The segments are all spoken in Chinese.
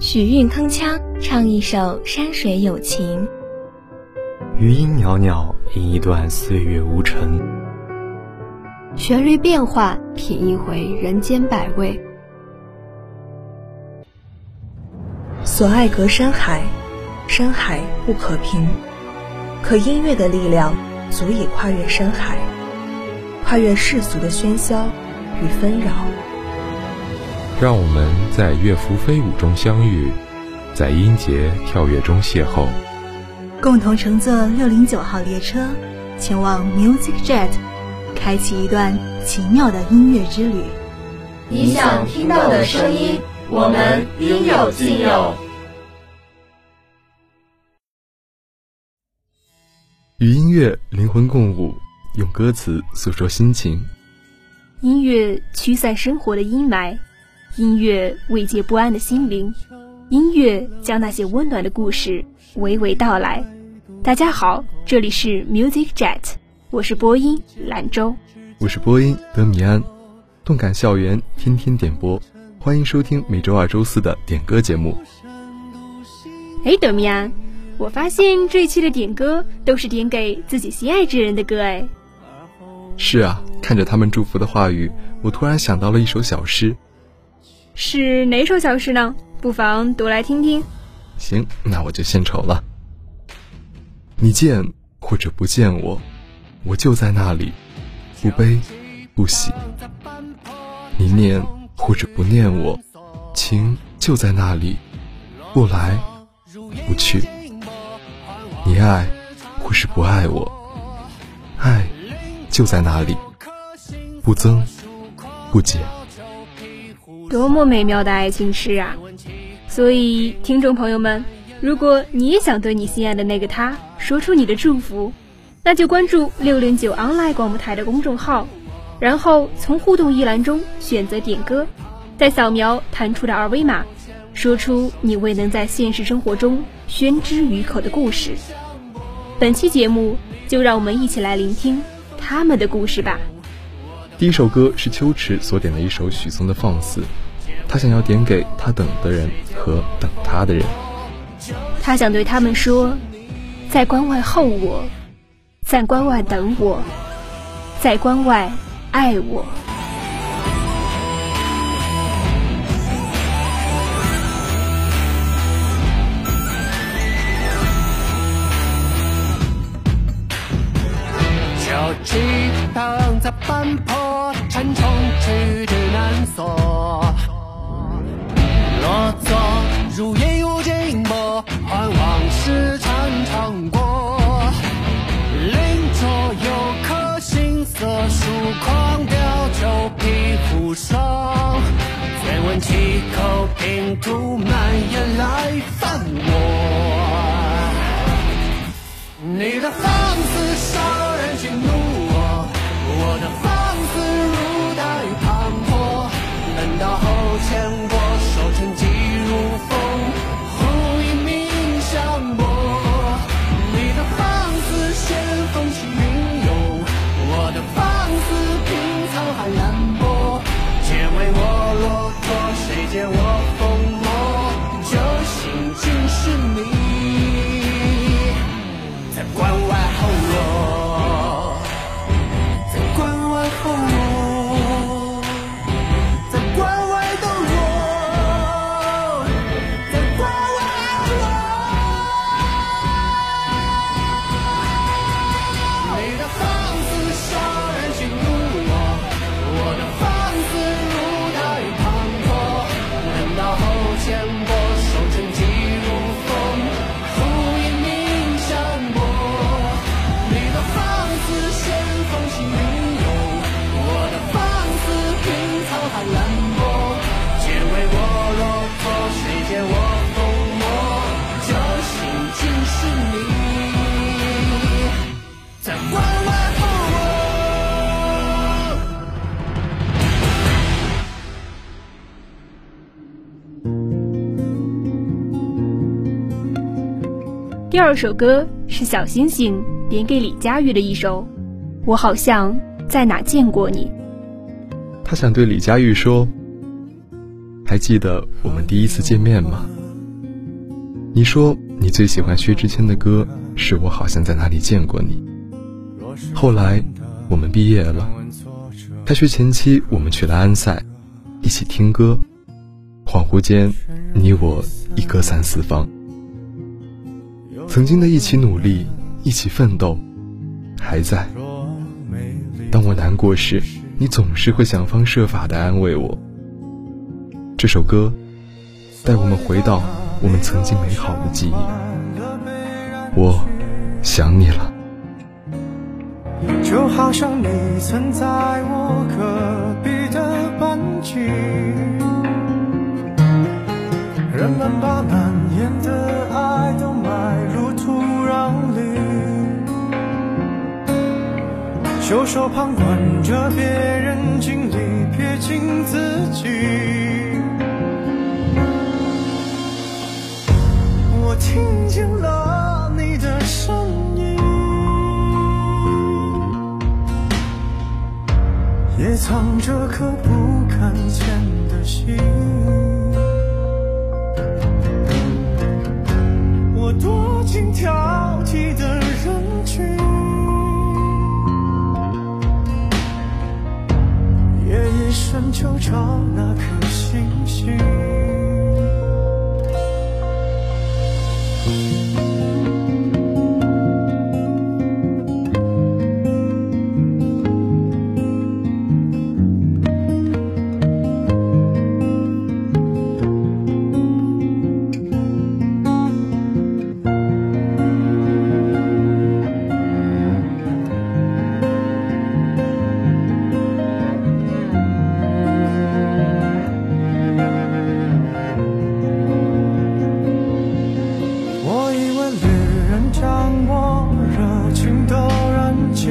许韵铿锵唱一首山水有情，余音袅袅吟一段岁月无尘，旋律变化品一回人间百味。所爱隔山海，山海不可平，可音乐的力量足以跨越山海，跨越世俗的喧嚣与纷扰。让我们在乐符飞舞中相遇，在音节跳跃中邂逅，共同乘坐六零九号列车，前往 Music Jet，开启一段奇妙的音乐之旅。你想听到的声音，我们应有尽有。与音乐灵魂共舞，用歌词诉说心情。音乐驱散生活的阴霾。音乐慰藉不安的心灵，音乐将那些温暖的故事娓娓道来。大家好，这里是 Music Jet，我是播音兰州，我是播音德米安，动感校园天天点播，欢迎收听每周二、周四的点歌节目。哎，德米安，我发现这一期的点歌都是点给自己心爱之人的歌，哎。是啊，看着他们祝福的话语，我突然想到了一首小诗。是哪首小诗呢？不妨读来听听。行，那我就献丑了。你见或者不见我，我就在那里，不悲不喜。你念或者不念我，情就在那里，不来不去。你爱或是不爱我，爱就在那里，不增不减。多么美妙的爱情诗啊！所以，听众朋友们，如果你也想对你心爱的那个他说出你的祝福，那就关注六零九 online 广播台的公众号，然后从互动一栏中选择点歌，再扫描弹出的二维码，说出你未能在现实生活中宣之于口的故事。本期节目，就让我们一起来聆听他们的故事吧。第一首歌是秋池所点的一首许嵩的《放肆》，他想要点给他等的人和等他的人。他想对他们说：在关外候我，在关外等我，在关外爱我。躺在半坡，沉重举止难锁。落座如烟雾静默，换往事常常过。邻桌有颗心色疏狂飙，酒皮肤霜。再闻几口拼图蔓延来犯我。你的放肆少人激怒。第二首歌是小星星点给李佳玉的一首，我好像在哪见过你。他想对李佳玉说：“还记得我们第一次见面吗？你说你最喜欢薛之谦的歌是我好像在哪里见过你。后来我们毕业了，开学前期我们去了安塞，一起听歌。恍惚间，你我一隔三四方。曾经的一起努力，一起奋斗，还在。当我难过时，你总是会想方设法的安慰我。这首歌，带我们回到我们曾经美好的记忆。我想你了。就好像你曾在我隔壁的班级，人们把袖手旁观着别人经历，撇清自己。我听见了你的声音。也藏着颗不敢见的心。深秋找那颗星星。将我热情都燃起，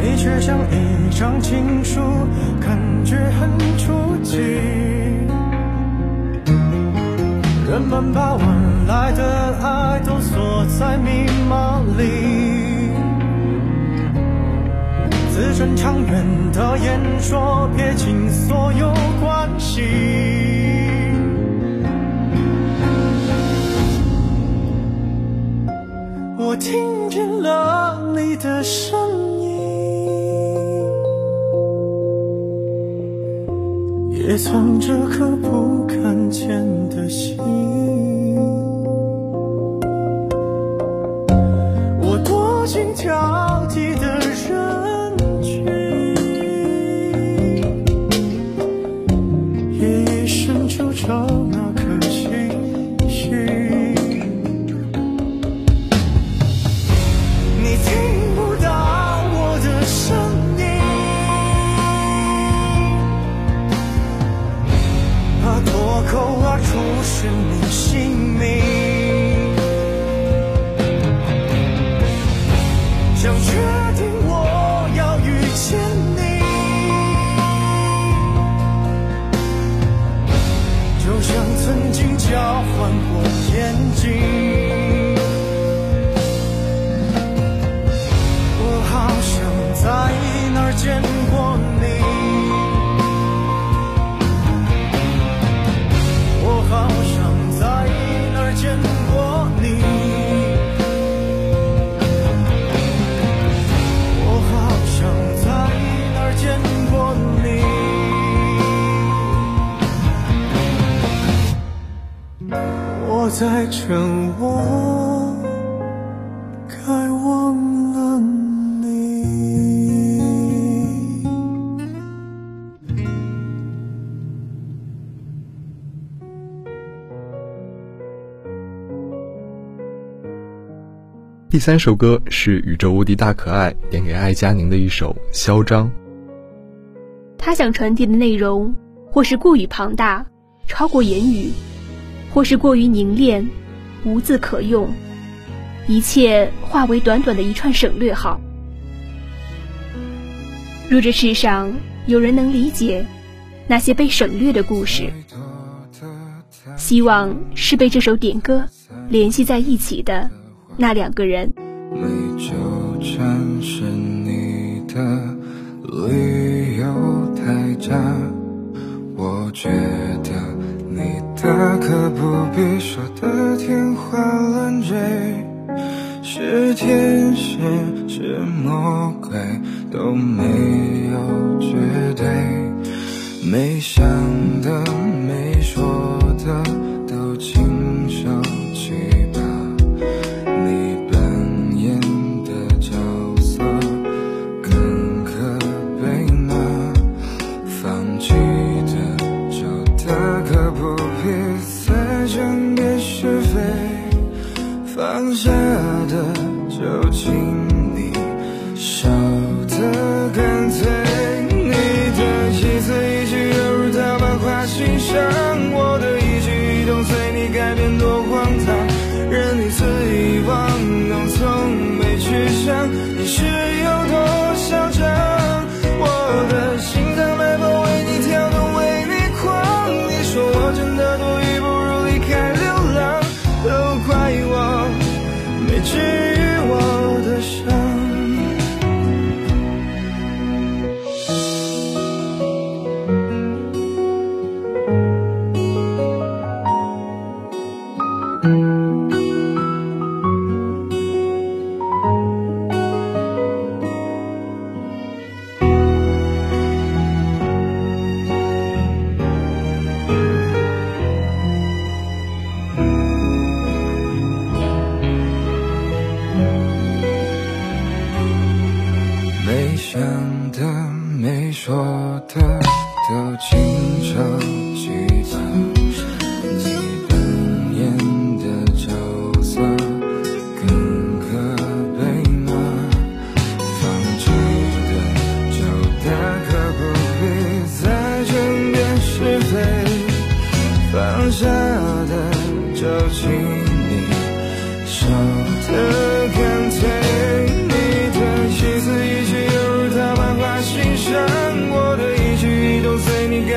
你却像一张情书，感觉很出奇。人们把晚来的爱都锁在密码里，自尊长远的演说，撇清所有关系。我听见了你的声音，也藏着颗不敢见的心。我多心跳在问我该忘了你。第三首歌是宇宙无敌大可爱点给爱佳宁的一首《嚣张》。他想传递的内容，或是过于庞大，超过言语。或是过于凝练，无字可用，一切化为短短的一串省略号。若这世上有人能理解那些被省略的故事，希望是被这首点歌联系在一起的那两个人。理由太假，我觉得大。可不必说的天花乱坠，是天使是魔鬼都没有绝对，没想的没说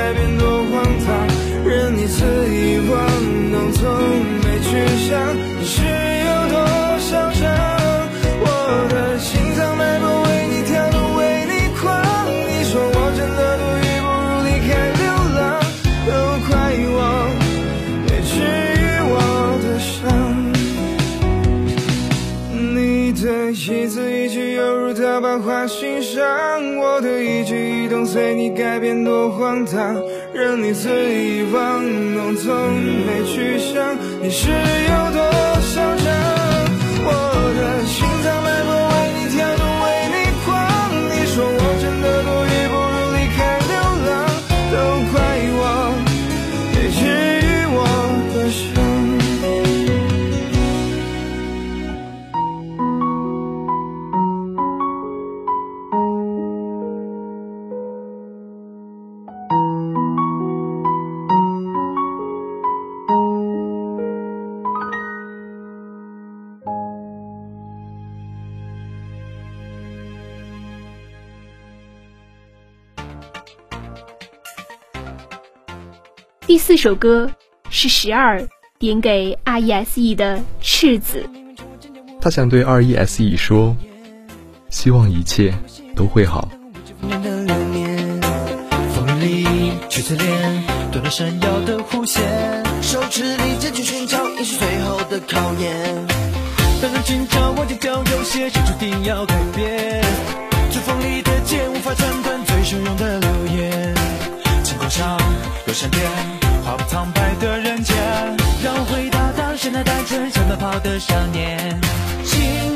改变多荒唐，任你肆意玩弄，从没去想你是有多嚣张。我的心脏脉搏为你跳动，为你狂。你说我真的多余，不如离开流浪，都怪我没治愈我的伤。你的一字一句犹如刀疤划心上，的一举一动随你改变多荒唐，任你肆意玩弄，从没去想你是有多第四首歌是十二点给 R.E.S.E 的赤子，他想对 R.E.S.E 说，希望一切都会好。年的流年，风里去侧脸，短短闪耀的弧线，手指里坚决寻找，也是最后的考验。当人寻找忘记掉有些事注定要改变，指缝里的剑无法斩断最汹涌的流言。晴空上有闪电，划不苍白的人间，让我回到当时那单纯想奔跑的少年。经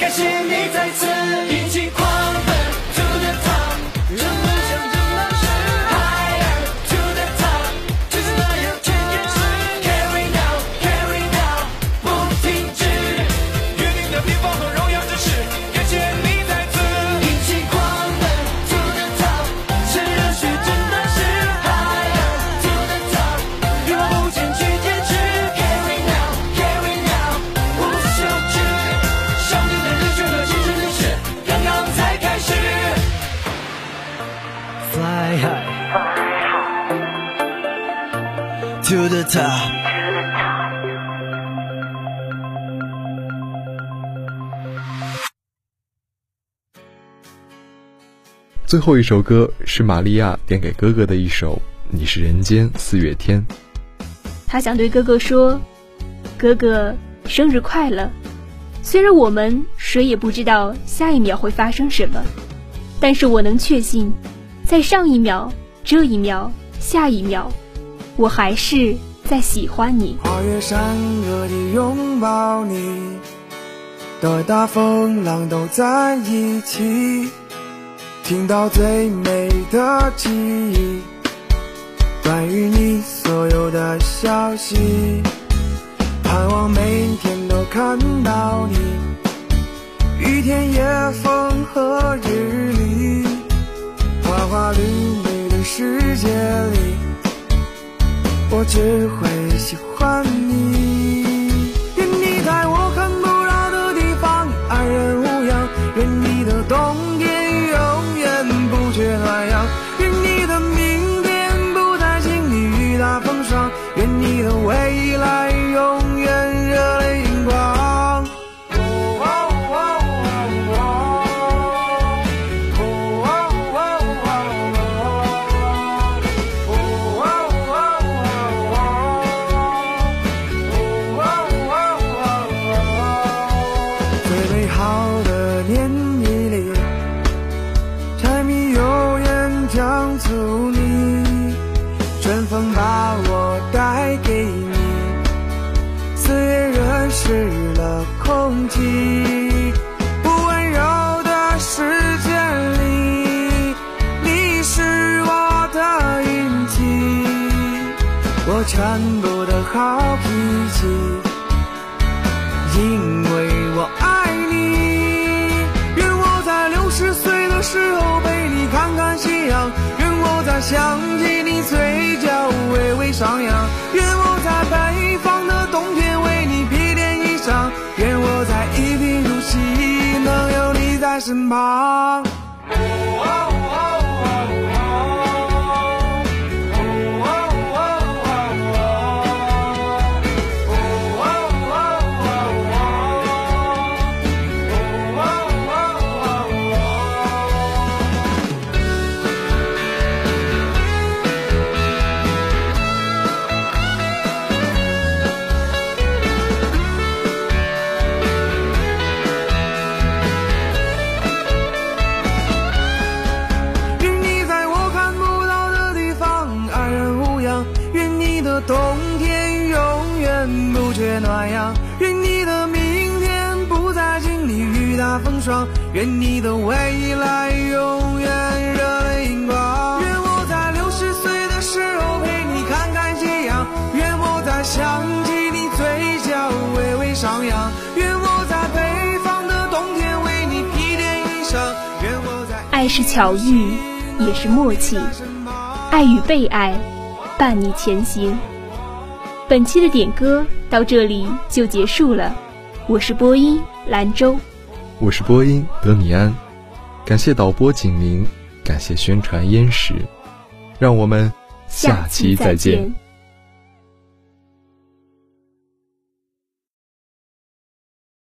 感谢你再次 To the top。最后一首歌是玛利亚点给哥哥的一首《你是人间四月天》。他想对哥哥说：“哥哥，生日快乐！虽然我们谁也不知道下一秒会发生什么，但是我能确信，在上一秒、这一秒、下一秒。”我还是在喜欢你。跨越山河的拥抱你，的大风浪都在一起，听到最美的记忆，关于你所有的消息，盼望每天都看到你，雨天、夜风和日丽，花花绿绿的世界里。我只会喜欢全部的好脾气，因为我爱你。愿我在六十岁的时候陪你看看夕阳，愿我在想起你嘴角微微上扬，愿我在北方的冬天为你披件衣裳，愿我在一贫如洗能有你在身旁。是巧遇，也是默契，爱与被爱。伴你前行。本期的点歌到这里就结束了，我是播音兰州，我是播音德米安，感谢导播景明，感谢宣传燕石，让我们下期再见。